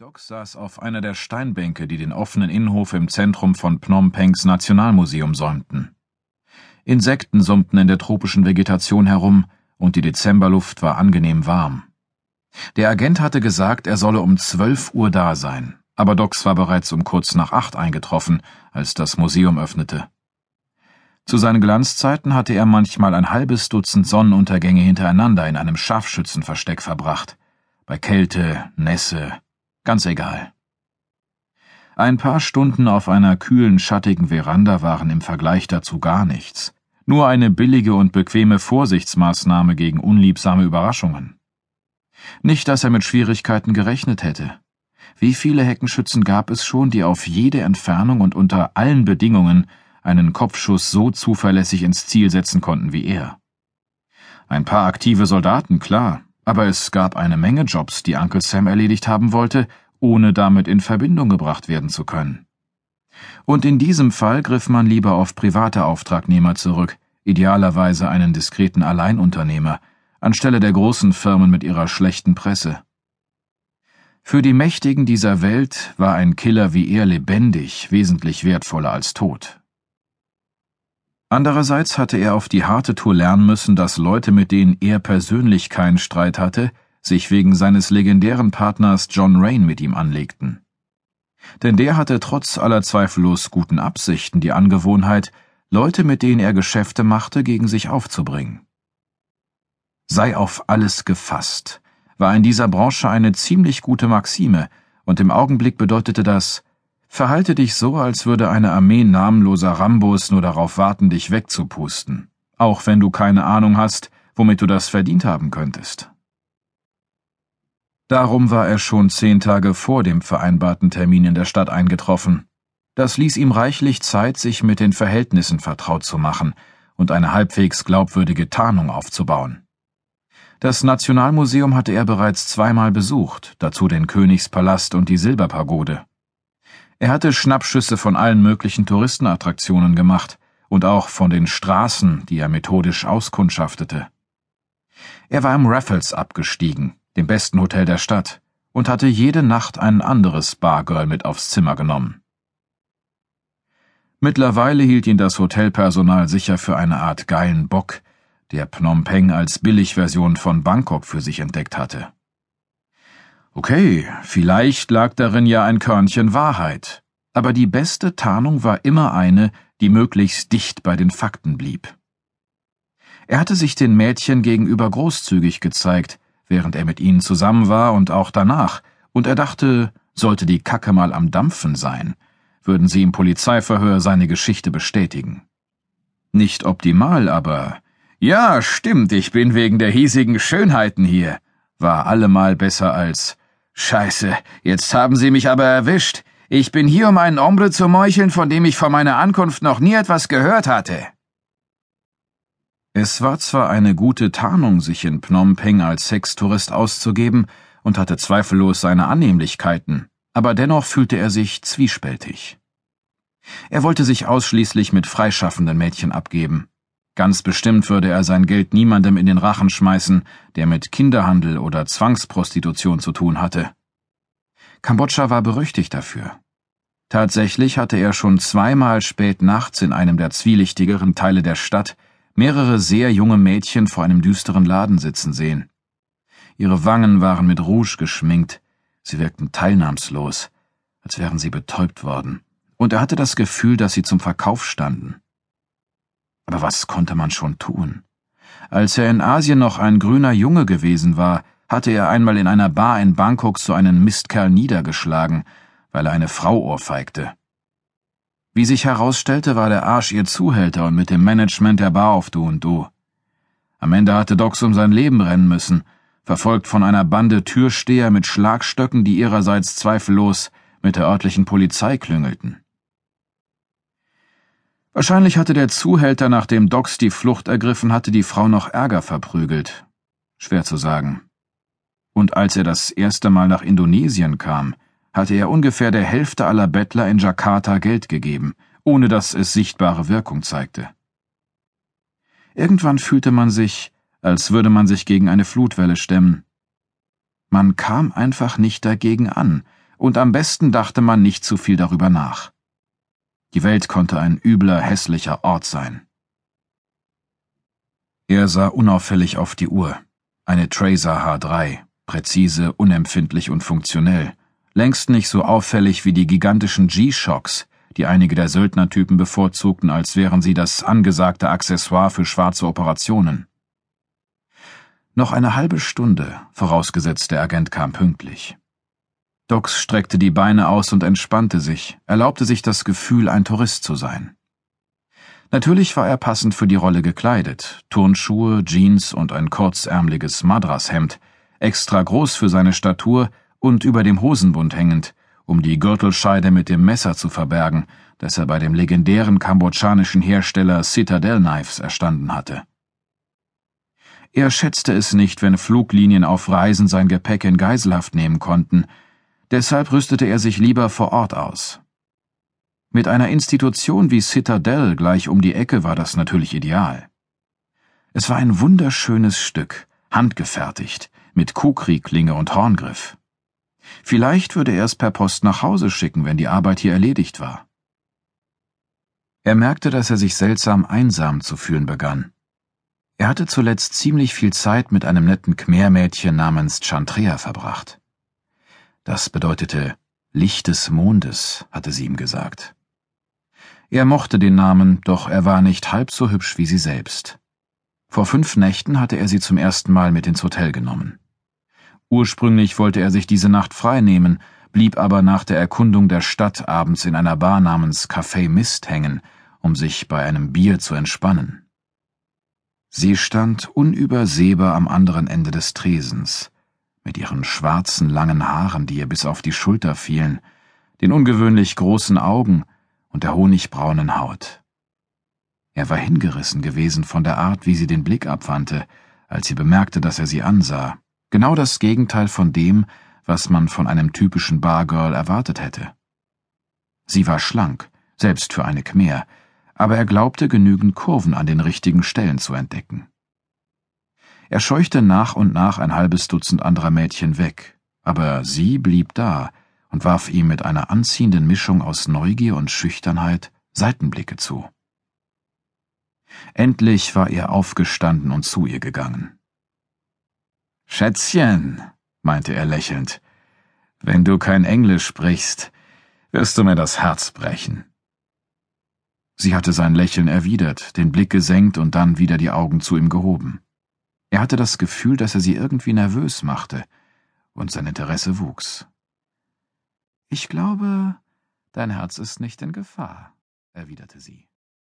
Doc saß auf einer der Steinbänke, die den offenen Innenhof im Zentrum von Phnom Penhs Nationalmuseum säumten. Insekten summten in der tropischen Vegetation herum, und die Dezemberluft war angenehm warm. Der Agent hatte gesagt, er solle um zwölf Uhr da sein, aber Docs war bereits um kurz nach acht eingetroffen, als das Museum öffnete. Zu seinen Glanzzeiten hatte er manchmal ein halbes Dutzend Sonnenuntergänge hintereinander in einem Scharfschützenversteck verbracht. Bei Kälte, Nässe, Ganz egal. Ein paar Stunden auf einer kühlen, schattigen Veranda waren im Vergleich dazu gar nichts. Nur eine billige und bequeme Vorsichtsmaßnahme gegen unliebsame Überraschungen. Nicht, dass er mit Schwierigkeiten gerechnet hätte. Wie viele Heckenschützen gab es schon, die auf jede Entfernung und unter allen Bedingungen einen Kopfschuss so zuverlässig ins Ziel setzen konnten wie er? Ein paar aktive Soldaten, klar, aber es gab eine Menge Jobs, die Uncle Sam erledigt haben wollte, ohne damit in Verbindung gebracht werden zu können. Und in diesem Fall griff man lieber auf private Auftragnehmer zurück, idealerweise einen diskreten Alleinunternehmer, anstelle der großen Firmen mit ihrer schlechten Presse. Für die Mächtigen dieser Welt war ein Killer wie er lebendig wesentlich wertvoller als tot. Andererseits hatte er auf die harte Tour lernen müssen, dass Leute, mit denen er persönlich keinen Streit hatte, sich wegen seines legendären Partners John Rain mit ihm anlegten. Denn der hatte trotz aller zweifellos guten Absichten die Angewohnheit, Leute, mit denen er Geschäfte machte, gegen sich aufzubringen. Sei auf alles gefasst, war in dieser Branche eine ziemlich gute Maxime, und im Augenblick bedeutete das, Verhalte dich so, als würde eine Armee namenloser Rambos nur darauf warten, dich wegzupusten, auch wenn du keine Ahnung hast, womit du das verdient haben könntest. Darum war er schon zehn Tage vor dem vereinbarten Termin in der Stadt eingetroffen. Das ließ ihm reichlich Zeit, sich mit den Verhältnissen vertraut zu machen und eine halbwegs glaubwürdige Tarnung aufzubauen. Das Nationalmuseum hatte er bereits zweimal besucht, dazu den Königspalast und die Silberpagode. Er hatte Schnappschüsse von allen möglichen Touristenattraktionen gemacht und auch von den Straßen, die er methodisch auskundschaftete. Er war im Raffles abgestiegen, dem besten Hotel der Stadt, und hatte jede Nacht ein anderes Bargirl mit aufs Zimmer genommen. Mittlerweile hielt ihn das Hotelpersonal sicher für eine Art geilen Bock, der Phnom Penh als Billigversion von Bangkok für sich entdeckt hatte. Okay, vielleicht lag darin ja ein Körnchen Wahrheit, aber die beste Tarnung war immer eine, die möglichst dicht bei den Fakten blieb. Er hatte sich den Mädchen gegenüber großzügig gezeigt, während er mit ihnen zusammen war und auch danach, und er dachte, sollte die Kacke mal am Dampfen sein, würden sie im Polizeiverhör seine Geschichte bestätigen. Nicht optimal, aber ja, stimmt, ich bin wegen der hiesigen Schönheiten hier, war allemal besser als Scheiße, jetzt haben Sie mich aber erwischt. Ich bin hier, um einen Ombre zu meucheln, von dem ich vor meiner Ankunft noch nie etwas gehört hatte. Es war zwar eine gute Tarnung, sich in Phnom Penh als Sextourist auszugeben und hatte zweifellos seine Annehmlichkeiten, aber dennoch fühlte er sich zwiespältig. Er wollte sich ausschließlich mit freischaffenden Mädchen abgeben. Ganz bestimmt würde er sein Geld niemandem in den Rachen schmeißen, der mit Kinderhandel oder Zwangsprostitution zu tun hatte. Kambodscha war berüchtigt dafür. Tatsächlich hatte er schon zweimal spät nachts in einem der zwielichtigeren Teile der Stadt mehrere sehr junge Mädchen vor einem düsteren Laden sitzen sehen. Ihre Wangen waren mit Rouge geschminkt, sie wirkten teilnahmslos, als wären sie betäubt worden, und er hatte das Gefühl, dass sie zum Verkauf standen. Aber was konnte man schon tun? Als er in Asien noch ein grüner Junge gewesen war, hatte er einmal in einer Bar in Bangkok so einen Mistkerl niedergeschlagen, weil er eine Frau ohrfeigte. Wie sich herausstellte, war der Arsch ihr Zuhälter und mit dem Management der Bar auf Du und Du. Am Ende hatte Dox um sein Leben rennen müssen, verfolgt von einer Bande Türsteher mit Schlagstöcken, die ihrerseits zweifellos mit der örtlichen Polizei klüngelten. Wahrscheinlich hatte der Zuhälter, nachdem Dox die Flucht ergriffen hatte, die Frau noch Ärger verprügelt. Schwer zu sagen. Und als er das erste Mal nach Indonesien kam, hatte er ungefähr der Hälfte aller Bettler in Jakarta Geld gegeben, ohne dass es sichtbare Wirkung zeigte. Irgendwann fühlte man sich, als würde man sich gegen eine Flutwelle stemmen. Man kam einfach nicht dagegen an, und am besten dachte man nicht zu viel darüber nach. Die Welt konnte ein übler, hässlicher Ort sein. Er sah unauffällig auf die Uhr. Eine Tracer H3, präzise, unempfindlich und funktionell. Längst nicht so auffällig wie die gigantischen G-Shocks, die einige der Söldnertypen bevorzugten, als wären sie das angesagte Accessoire für schwarze Operationen. Noch eine halbe Stunde, vorausgesetzt der Agent kam pünktlich. Dox streckte die Beine aus und entspannte sich, erlaubte sich das Gefühl, ein Tourist zu sein. Natürlich war er passend für die Rolle gekleidet, Turnschuhe, Jeans und ein kurzärmliches Madrashemd, extra groß für seine Statur und über dem Hosenbund hängend, um die Gürtelscheide mit dem Messer zu verbergen, das er bei dem legendären kambodschanischen Hersteller Citadel Knives erstanden hatte. Er schätzte es nicht, wenn Fluglinien auf Reisen sein Gepäck in Geiselhaft nehmen konnten, deshalb rüstete er sich lieber vor Ort aus. Mit einer Institution wie Citadel gleich um die Ecke war das natürlich ideal. Es war ein wunderschönes Stück, handgefertigt, mit Kuhkrieglinge und Horngriff. Vielleicht würde er es per Post nach Hause schicken, wenn die Arbeit hier erledigt war. Er merkte, dass er sich seltsam einsam zu fühlen begann. Er hatte zuletzt ziemlich viel Zeit mit einem netten Khmer-Mädchen namens Chantrea verbracht. Das bedeutete Licht des Mondes, hatte sie ihm gesagt. Er mochte den Namen, doch er war nicht halb so hübsch wie sie selbst. Vor fünf Nächten hatte er sie zum ersten Mal mit ins Hotel genommen. Ursprünglich wollte er sich diese Nacht freinehmen, blieb aber nach der Erkundung der Stadt abends in einer Bar namens Café Mist hängen, um sich bei einem Bier zu entspannen. Sie stand unübersehbar am anderen Ende des Tresens, mit ihren schwarzen langen Haaren, die ihr bis auf die Schulter fielen, den ungewöhnlich großen Augen und der honigbraunen Haut. Er war hingerissen gewesen von der Art, wie sie den Blick abwandte, als sie bemerkte, dass er sie ansah. Genau das Gegenteil von dem, was man von einem typischen Bargirl erwartet hätte. Sie war schlank, selbst für eine Khmer, aber er glaubte genügend Kurven an den richtigen Stellen zu entdecken. Er scheuchte nach und nach ein halbes Dutzend anderer Mädchen weg, aber sie blieb da und warf ihm mit einer anziehenden Mischung aus Neugier und Schüchternheit Seitenblicke zu. Endlich war er aufgestanden und zu ihr gegangen. Schätzchen, meinte er lächelnd, wenn du kein Englisch sprichst, wirst du mir das Herz brechen. Sie hatte sein Lächeln erwidert, den Blick gesenkt und dann wieder die Augen zu ihm gehoben. Er hatte das Gefühl, dass er sie irgendwie nervös machte, und sein Interesse wuchs. Ich glaube, dein Herz ist nicht in Gefahr, erwiderte sie.